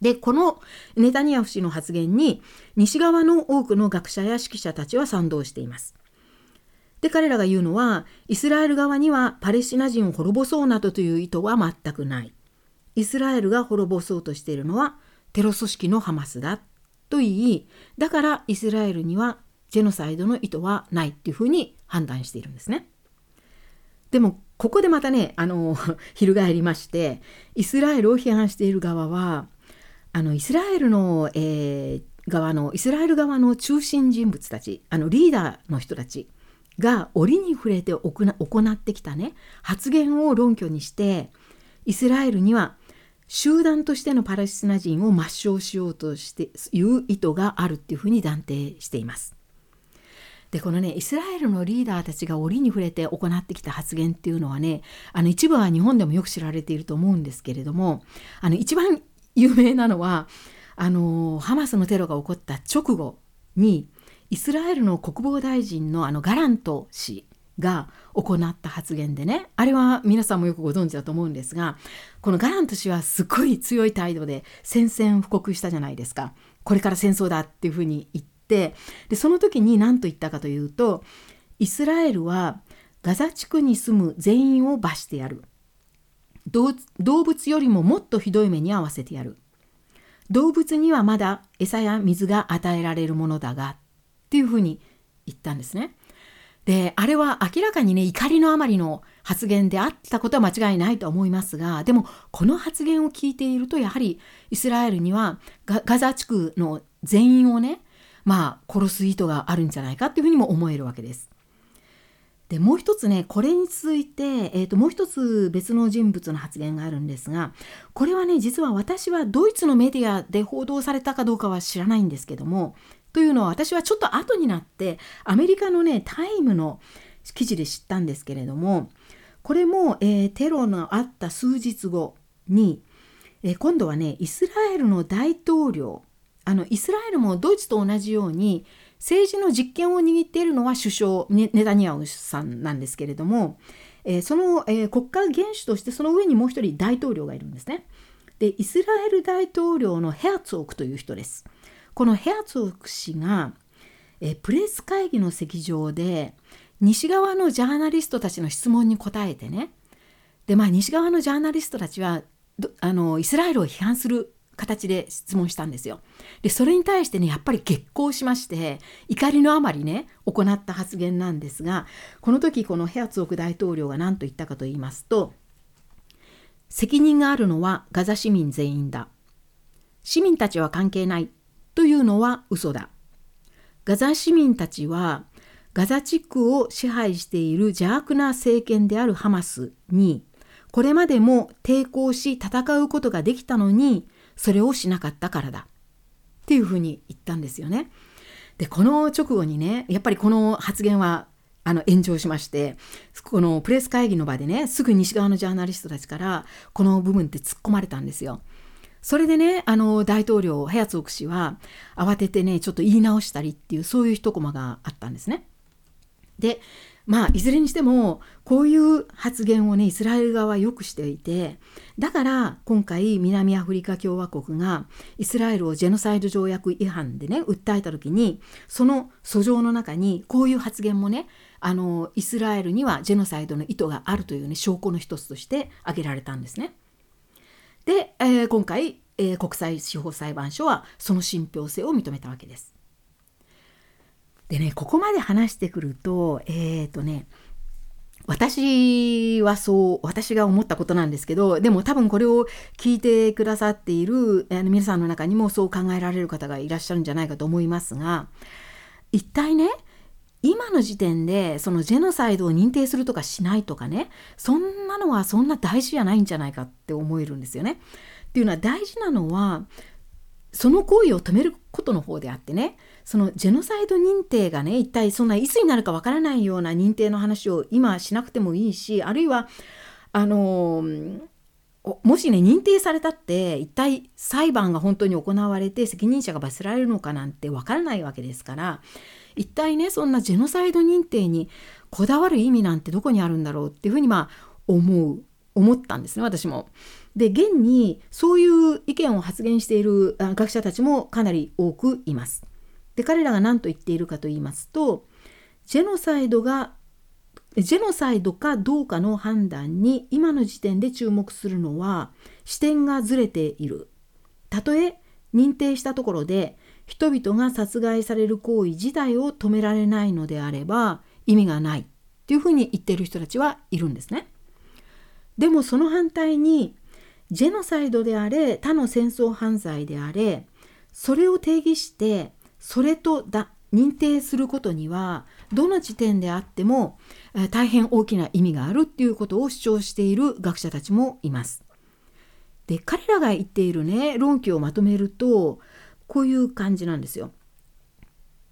でこのネタニヤフ氏の発言に西側の多くの学者や指揮者たちは賛同しています。で彼らが言うのはイスラエル側にはパレスチナ人を滅ぼそうなどという意図は全くない。イスラエルが滅ぼそうとしているのはテロ組織のハマスだと言いだからイスラエルにはジェノサイドの意図はないっていうふうに判断しているんですね。でもここでまたねあの 翻りましてイスラエルを批判している側はあのイスラエルの、えー、側のイスラエル側の中心人物たちあのリーダーの人たちが折に触れて行ってきたね発言を論拠にしてイスラエルには集団としてのパレスチナ人を抹消しようとしていう意図があるっていうふうに断定しています。でこのねイスラエルのリーダーたちが折に触れて行ってきた発言っていうのはねあの一部は日本でもよく知られていると思うんですけれどもあの一番有名なのはあのハマスのテロが起こった直後にイスラエルの国防大臣のあのガラント氏が行った発言でねあれは皆さんもよくご存知だと思うんですがこのガラント氏はすごい強い態度で宣戦布告したじゃないですか。これから戦争だっていうふうに言ってでその時に何と言ったかというとイスラエルはガザ地区に住む全員を罰してやる。動物よりももっとひどい目に遭わせてやる。動物にはまだ餌や水が与えられるものだがっていうふうに言ったんですね。であれは明らかにね怒りのあまりの発言であったことは間違いないと思いますがでもこの発言を聞いているとやはりイスラエルにはガザ地区の全員をねまあ殺す意図があるんじゃないかっていうふうにも思えるわけです。でもう一つねこれに続いて、えーと、もう一つ別の人物の発言があるんですがこれはね実は私はドイツのメディアで報道されたかどうかは知らないんですけどもというのは私はちょっと後になってアメリカのねタイムの記事で知ったんですけれどもこれも、えー、テロのあった数日後に、えー、今度はねイスラエルの大統領あのイスラエルもドイツと同じように政治の実権を握っているのは首相ネタニヤフさんなんですけれども、えー、その、えー、国家元首としてその上にもう一人大統領がいるんですね。でイスラエル大統領のヘアツォークという人です。このヘアツォーク氏が、え、プレス会議の席上で西側のジャーナリストたちの質問に答えてね。でまあ西側のジャーナリストたちはあのイスラエルを批判する形で質問したんですよ。でそれに対してねやっぱり激高しまして怒りのあまりね行った発言なんですがこの時このヘアツオク大統領が何と言ったかと言いますと責任があるのはガザ市民全員だ。市民たちは関係ない。というのは嘘だガザ市民たちはガザ地区を支配している邪悪な政権であるハマスにこれまでも抵抗し戦うことができたのにそれをしなかったからだっていうふうに言ったんですよね。でこの直後にねやっぱりこの発言はあの炎上しましてこのプレス会議の場でねすぐ西側のジャーナリストたちからこの部分って突っ込まれたんですよ。それでねあの大統領ヘアツォーク氏は慌ててねちょっと言い直したりっていうそういう一コマがあったんですね。でまあいずれにしてもこういう発言をねイスラエル側はよくしていてだから今回南アフリカ共和国がイスラエルをジェノサイド条約違反でね訴えた時にその訴状の中にこういう発言もねあのイスラエルにはジェノサイドの意図があるというね証拠の一つとして挙げられたんですね。で、えー、今回、えー、国際司法裁判所はその信憑性を認めたわけです。でねここまで話してくるとえっ、ー、とね私はそう私が思ったことなんですけどでも多分これを聞いてくださっているあの皆さんの中にもそう考えられる方がいらっしゃるんじゃないかと思いますが一体ね今の時点でそのジェノサイドを認定するとかしないとかねそんなのはそんな大事じゃないんじゃないかって思えるんですよね。っていうのは大事なのはその行為を止めることの方であってねそのジェノサイド認定がね一体そんないつになるかわからないような認定の話を今しなくてもいいしあるいはあのもしね認定されたって一体裁判が本当に行われて責任者が罰せられるのかなんてわからないわけですから一体ねそんなジェノサイド認定にこだわる意味なんてどこにあるんだろうっていうふうにまあ思う思ったんですね私も。で現にそういう意見を発言している学者たちもかなり多くいます。で彼らが何と言っているかと言いますとジェノサイドがジェノサイドかどうかの判断に今の時点で注目するのは視点がずれている。たとえ認定したところで人々が殺害される行為自体を止められないのであれば意味がないっていうふうに言っている人たちはいるんですね。でもその反対にジェノサイドであれ他の戦争犯罪であれそれを定義してそれとだ認定することにはどの時点であっても大変大きな意味があるっていうことを主張している学者たちもいます。で彼らが言っているね論拠をまとめるとこういう感じなんですよ。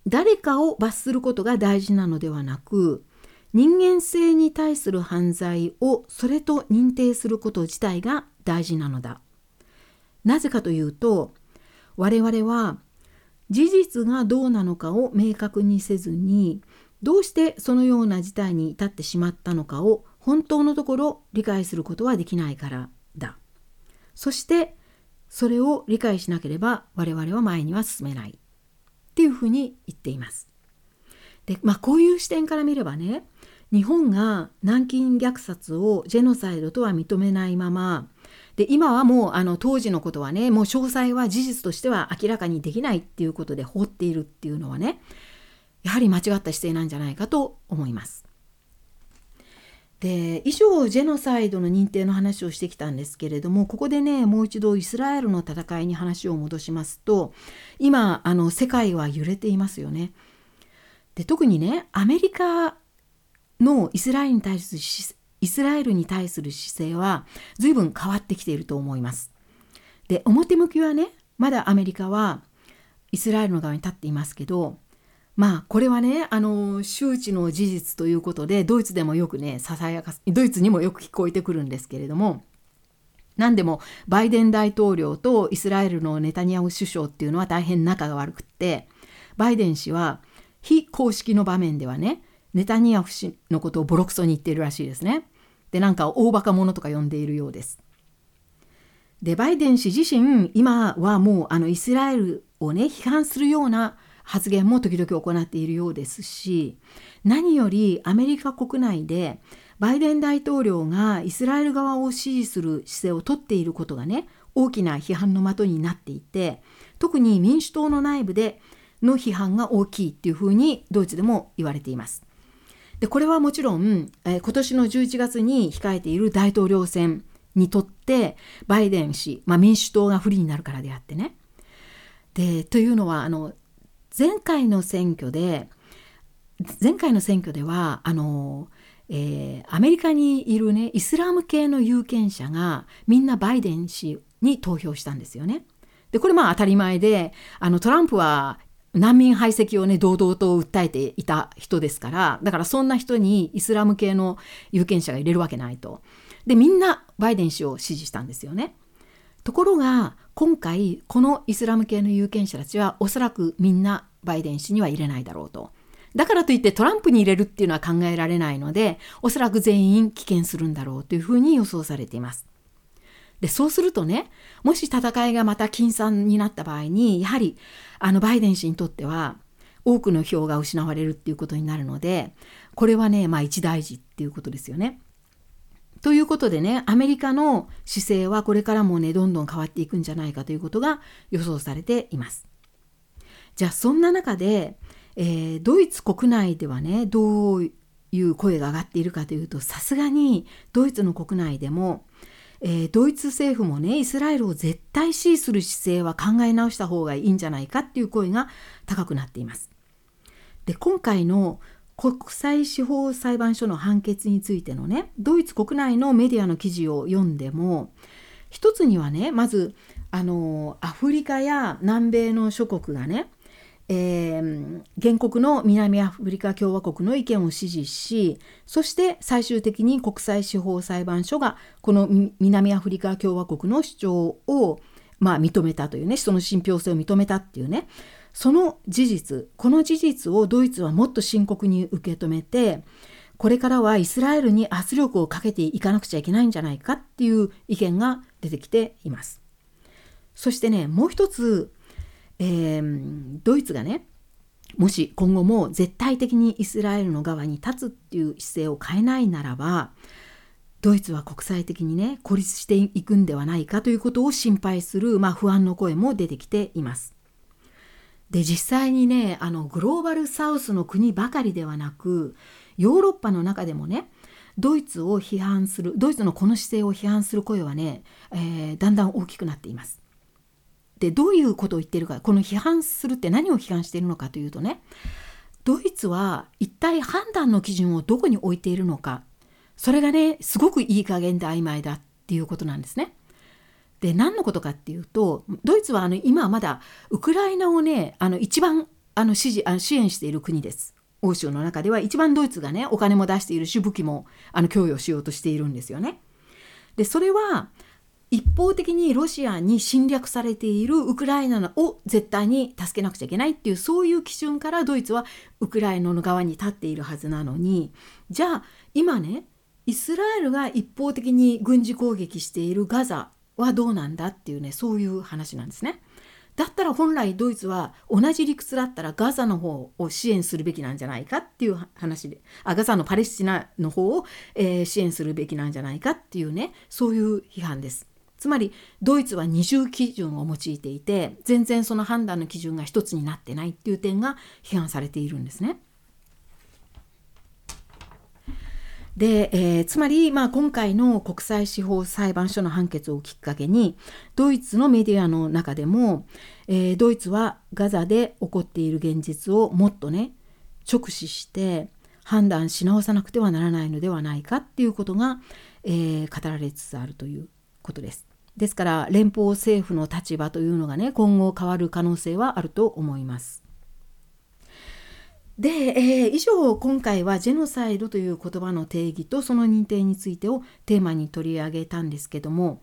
誰かを罰することが大事なのではなく人間性に対する犯罪をそれと認定すること自体が大事なのだ。なぜかというと我々は事実がどうなのかを明確にせずにどうしてそのような事態に至ってしまったのかを本当のところ理解することはできないからだ。そしてそれを理解しなければ我々は前には進めないっていうふうに言っています。でまあこういう視点から見ればね日本が南京虐殺をジェノサイドとは認めないままで今はもうあの当時のことはねもう詳細は事実としては明らかにできないっていうことで放っているっていうのはねやはり間違った姿勢なんじゃないかと思います。で以上ジェノサイドの認定の話をしてきたんですけれどもここでねもう一度イスラエルの戦いに話を戻しますと今あの世界は揺れていますよね。で特にねアメリカのイスラエルに対するイスラエルに対する姿勢は随分変わってきていると思います。で表向きはねまだアメリカはイスラエルの側に立っていますけどまあこれはねあの周知の事実ということでドイツでもよくねささやかドイツにもよく聞こえてくるんですけれども何でもバイデン大統領とイスラエルのネタニヤフ首相っていうのは大変仲が悪くってバイデン氏は非公式の場面ではねネタニヤフ氏のことをボロクソに言ってるらしいですね。でなんか大バカ者とか呼んでいるようです。でバイデン氏自身今はもうあのイスラエルをね批判するような発言も時々行っているようですし何よりアメリカ国内でバイデン大統領がイスラエル側を支持する姿勢をとっていることがね大きな批判の的になっていて特に民主党の内部での批判が大きいっていうふうにドイツでも言われています。でこれはもちろん、えー、今年の11月に控えている大統領選にとってバイデン氏、まあ、民主党が不利になるからであってね。でというのはあの前回の選挙で前回の選挙ではあの、えー、アメリカにいるねイスラム系の有権者がみんなバイデン氏に投票したんですよね。でこれまあ当たり前であのトランプは難民排斥をね堂々と訴えていた人ですからだからそんな人にイスラム系の有権者が入れるわけないと。でみんなバイデン氏を支持したんですよね。ところが今回このイスラム系の有権者たちはおそらくみんなバイデン氏には入れないだろうと。だからといってトランプに入れるっていうのは考えられないのでおそらく全員棄権するんだろうというふうに予想されています。でそうするとねもし戦いがまた僅差になった場合にやはりあのバイデン氏にとっては多くの票が失われるっていうことになるのでこれはねまあ一大事っていうことですよね。ということでねアメリカの姿勢はこれからもねどんどん変わっていくんじゃないかということが予想されています。じゃあそんな中で、えー、ドイツ国内ではねどういう声が上がっているかというとさすがにドイツの国内でも、えー、ドイツ政府もねイスラエルを絶対支持する姿勢は考え直した方がいいんじゃないかっていう声が高くなっています。で今回の国際司法裁判所の判決についてのねドイツ国内のメディアの記事を読んでも一つにはねまずあのアフリカや南米の諸国がね、えー、原告の南アフリカ共和国の意見を支持しそして最終的に国際司法裁判所がこの南アフリカ共和国の主張をまあ、認めたというねその信憑性を認めたっていうねその事実この事実をドイツはもっと深刻に受け止めてこれからはイスラエルに圧力をかけていかなくちゃいけないんじゃないかっていう意見が出てきています。そしてねもう一つ、えー、ドイツがねもし今後も絶対的にイスラエルの側に立つっていう姿勢を変えないならばドイツは国際的にね孤立していくんではないかということを心配する、まあ、不安の声も出てきています。で実際にねあのグローバルサウスの国ばかりではなくヨーロッパの中でもねドイツを批判するドイツのこの姿勢を批判する声はね、えー、だんだん大きくなっています。でどういうことを言ってるかこの批判するって何を批判しているのかというとねドイツは一体判断の基準をどこに置いているのかそれがねすごくいい加減で曖昧だっていうことなんですね。で何のことかっていうとドイツはあの今はまだウクライナをねあの一番あの支持あの支援している国です。欧州の中では一番ドイツがねお金も出しているし武器もあの供与しようとしているんですよね。でそれは一方的にロシアに侵略されているウクライナを絶対に助けなくちゃいけないっていうそういう基準からドイツはウクライナの側に立っているはずなのにじゃあ今ねイスラエルが一方的に軍事攻撃しているガザはどうなんだっていうねそういう話なんですね。だったら本来ドイツは同じ理屈だったらガザの方を支援するべきなんじゃないかっていう話であガザのパレスチナの方を、えー、支援するべきなんじゃないかっていうねそういう批判です。つまりドイツは二重基準を用いていて全然その判断の基準が一つになってないっていう点が批判されているんですね。で、えー、つまり、まあ、今回の国際司法裁判所の判決をきっかけにドイツのメディアの中でも、えー、ドイツはガザで起こっている現実をもっとね直視して判断し直さなくてはならないのではないかっていうことが、えー、語られつつあるということです。ですから連邦政府の立場というのがね今後変わる可能性はあると思います。で、えー、以上今回はジェノサイドという言葉の定義とその認定についてをテーマに取り上げたんですけども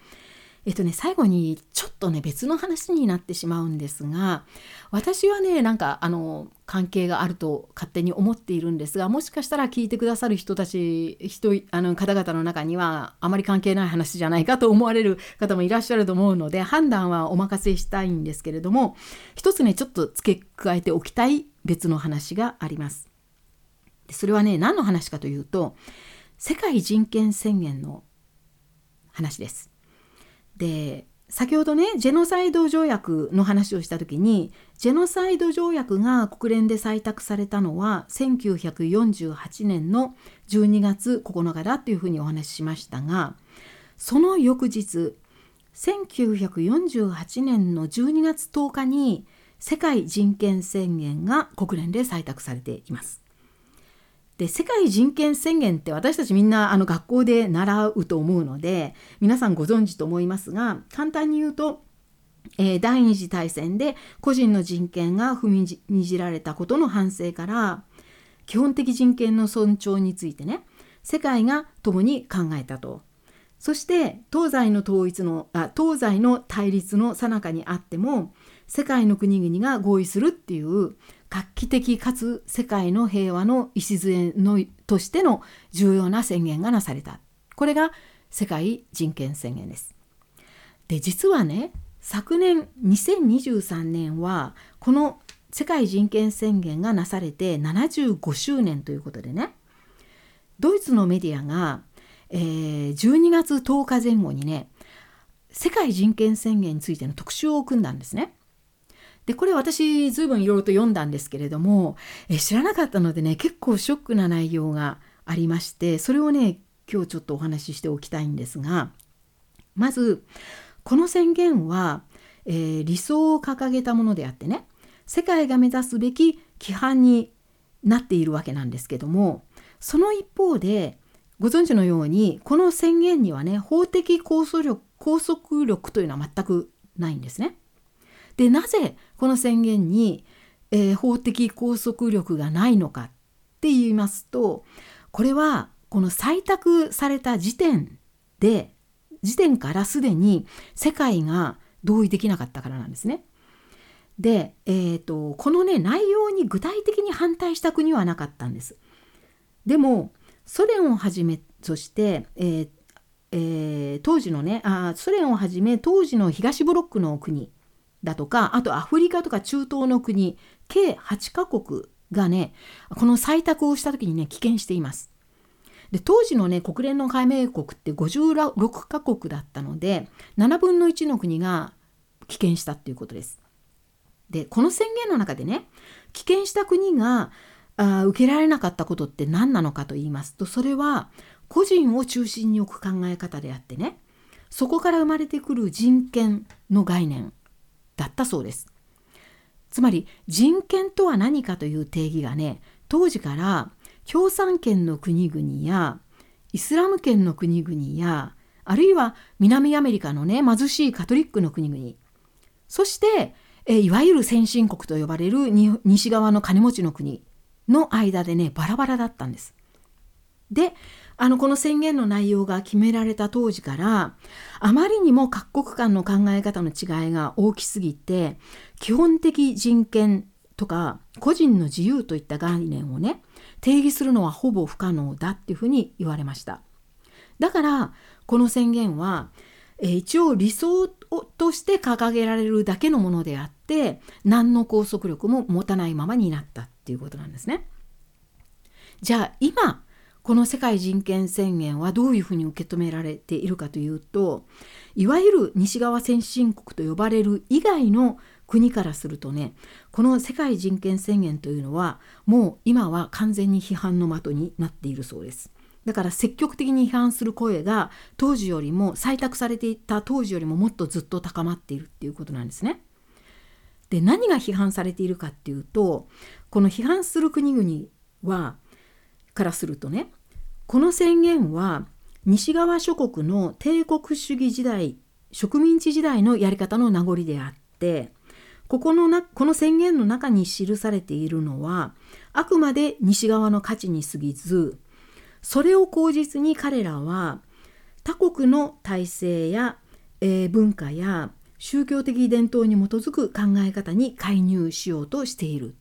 えっとね最後にちょっとね別の話になってしまうんですが私はねなんかあの関係があると勝手に思っているんですがもしかしたら聞いてくださる人たち人あの方々の中にはあまり関係ない話じゃないかと思われる方もいらっしゃると思うので判断はお任せしたいんですけれども一つねちょっと付け加えておきたい別の話があります。それはね何の話かというと世界人権宣言の話です。で先ほどねジェノサイド条約の話をした時にジェノサイド条約が国連で採択されたのは1948年の12月9日だっていうふうにお話ししましたがその翌日1948年の12月10日に世界人権宣言が国連で採択されています。で世界人権宣言って私たちみんなあの学校で習うと思うので皆さんご存知と思いますが簡単に言うと、えー、第二次大戦で個人の人権が踏みにじられたことの反省から基本的人権の尊重についてね世界が共に考えたと。そして東西の統一のあ東西の対立の最中にあっても世界の国々が合意するっていう画期的かつ世界の平和の礎のとしての重要な宣言がなされたこれが世界人権宣言です。で実はね昨年2023年はこの世界人権宣言がなされて75周年ということでねドイツのメディアが、えー、12月10日前後にね世界人権宣言についての特集を組んだんですね。でこれ私随分いろいろと読んだんですけれどもえ知らなかったのでね結構ショックな内容がありましてそれをね今日ちょっとお話ししておきたいんですがまずこの宣言は、えー、理想を掲げたものであってね世界が目指すべき規範になっているわけなんですけどもその一方でご存知のようにこの宣言にはね法的拘束力拘束力というのは全くないんですね。でなぜこの宣言に、えー、法的拘束力がないのかって言いますとこれはこの採択された時点で時点からすでに世界が同意できなかったからなんですね。で、えーと、このね内容に具体的に反対した国はなかったんです。でもソ連をはじめそして、えーえー、当時のねあソ連をはじめ当時の東ブロックの国だとかあとアフリカとか中東の国計8カ国がねこの採択をした時にね棄権しています。で当時のね国連の加盟国って56カ国だったので7分の1の国が棄権したっていうことです。でこの宣言の中でね棄権した国があ受けられなかったことって何なのかと言いますとそれは個人を中心に置く考え方であってねそこから生まれてくる人権の概念だったそうです。つまり人権とは何かという定義がね当時から共産圏の国々やイスラム圏の国々やあるいは南アメリカのね貧しいカトリックの国々そしてえいわゆる先進国と呼ばれる西側の金持ちの国の間でねバラバラだったんです。であのこの宣言の内容が決められた当時からあまりにも各国間の考え方の違いが大きすぎて基本的人権とか個人の自由といった概念をね定義するのはほぼ不可能だっていうふうに言われました。だからこの宣言は、えー、一応理想として掲げられるだけのものであって何の拘束力も持たないままになったっていうことなんですね。じゃあ今この世界人権宣言はどういうふうに受け止められているかというといわゆる西側先進国と呼ばれる以外の国からするとねこの世界人権宣言というのはもう今は完全に批判の的になっているそうです。だから積極的に批判する声が当時よりも採択されていた当時よりももっとずっと高まっているっていうことなんですね。で何が批判されているかっていうとこの批判する国々はからするとねこの宣言は西側諸国の帝国主義時代植民地時代のやり方の名残であってここのなこの宣言の中に記されているのはあくまで西側の価値に過ぎずそれを口実に彼らは他国の体制や、えー、文化や宗教的伝統に基づく考え方に介入しようとしている。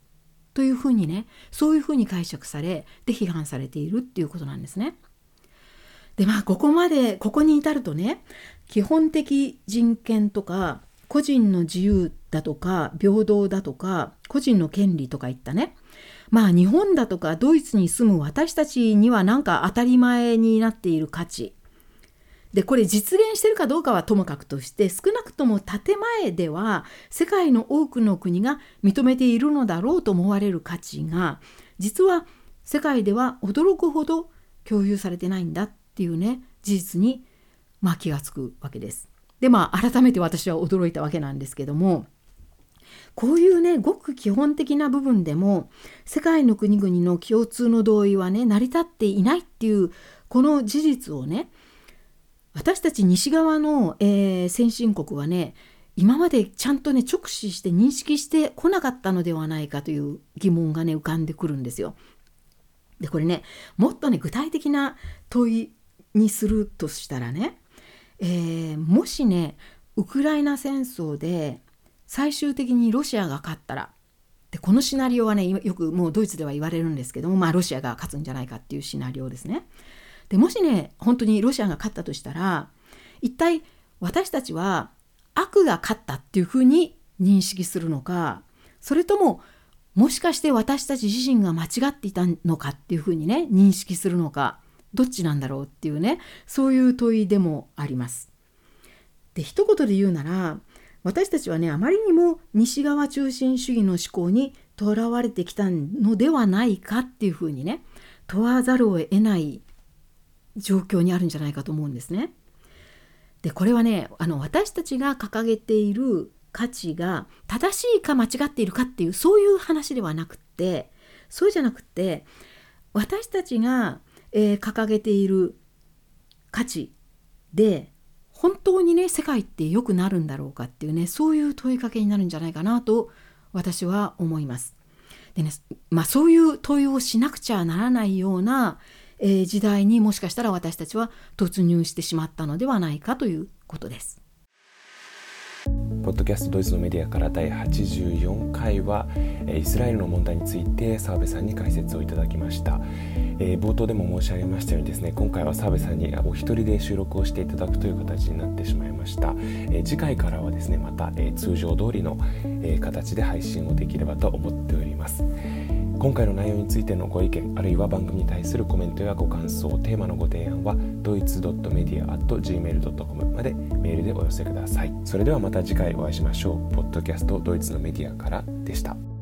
というふうにねそういうふうに解釈されで批判されているっていうことなんですね。でまあここまでここに至るとね基本的人権とか個人の自由だとか平等だとか個人の権利とかいったねまあ日本だとかドイツに住む私たちにはなんか当たり前になっている価値でこれ実現してるかどうかはともかくとして少なくとも建前では世界の多くの国が認めているのだろうと思われる価値が実は世界では驚くほど共有されてないんだっていうね事実にまあ気がつくわけです。でまあ改めて私は驚いたわけなんですけどもこういうねごく基本的な部分でも世界の国々の共通の同意はね成り立っていないっていうこの事実をね私たち西側の、えー、先進国はね今までちゃんとね直視して認識してこなかったのではないかという疑問がね浮かんでくるんですよ。でこれねもっとね具体的な問いにするとしたらね、えー、もしねウクライナ戦争で最終的にロシアが勝ったらでこのシナリオはねよくもうドイツでは言われるんですけどもまあロシアが勝つんじゃないかっていうシナリオですね。でもしね本当にロシアが勝ったとしたら一体私たちは悪が勝ったっていうふうに認識するのかそれとももしかして私たち自身が間違っていたのかっていうふうにね認識するのかどっちなんだろうっていうねそういう問いでもあります。で一言で言うなら私たちはねあまりにも西側中心主義の思考にとらわれてきたのではないかっていうふうにね問わざるを得ない状況にあるんじゃないかと思うんですね。でこれはねあの私たちが掲げている価値が正しいか間違っているかっていうそういう話ではなくってそうじゃなくて私たちが、えー、掲げている価値で本当にね世界って良くなるんだろうかっていうねそういう問いかけになるんじゃないかなと私は思います。でねまあそういう問いをしなくちゃならないようなえー、時代にもしかしたら私たちは突入してしまったのではないかということです。ポッドキャストドイツのメディアから第84回はイスラエルの問題について澤部さんに解説をいただきました、えー、冒頭でも申し上げましたようにですね今回は澤部さんにお一人で収録をしていただくという形になってしまいました、えー、次回からはですねまた、えー、通常通りの、え形で配信をできればと思っております。今回の内容についてのご意見あるいは番組に対するコメントやご感想テーマのご提案はドイツ .media.gmail.com までメールでお寄せください。それではまた次回お会いしましょう。ポッドキャストドイツのメディアからでした。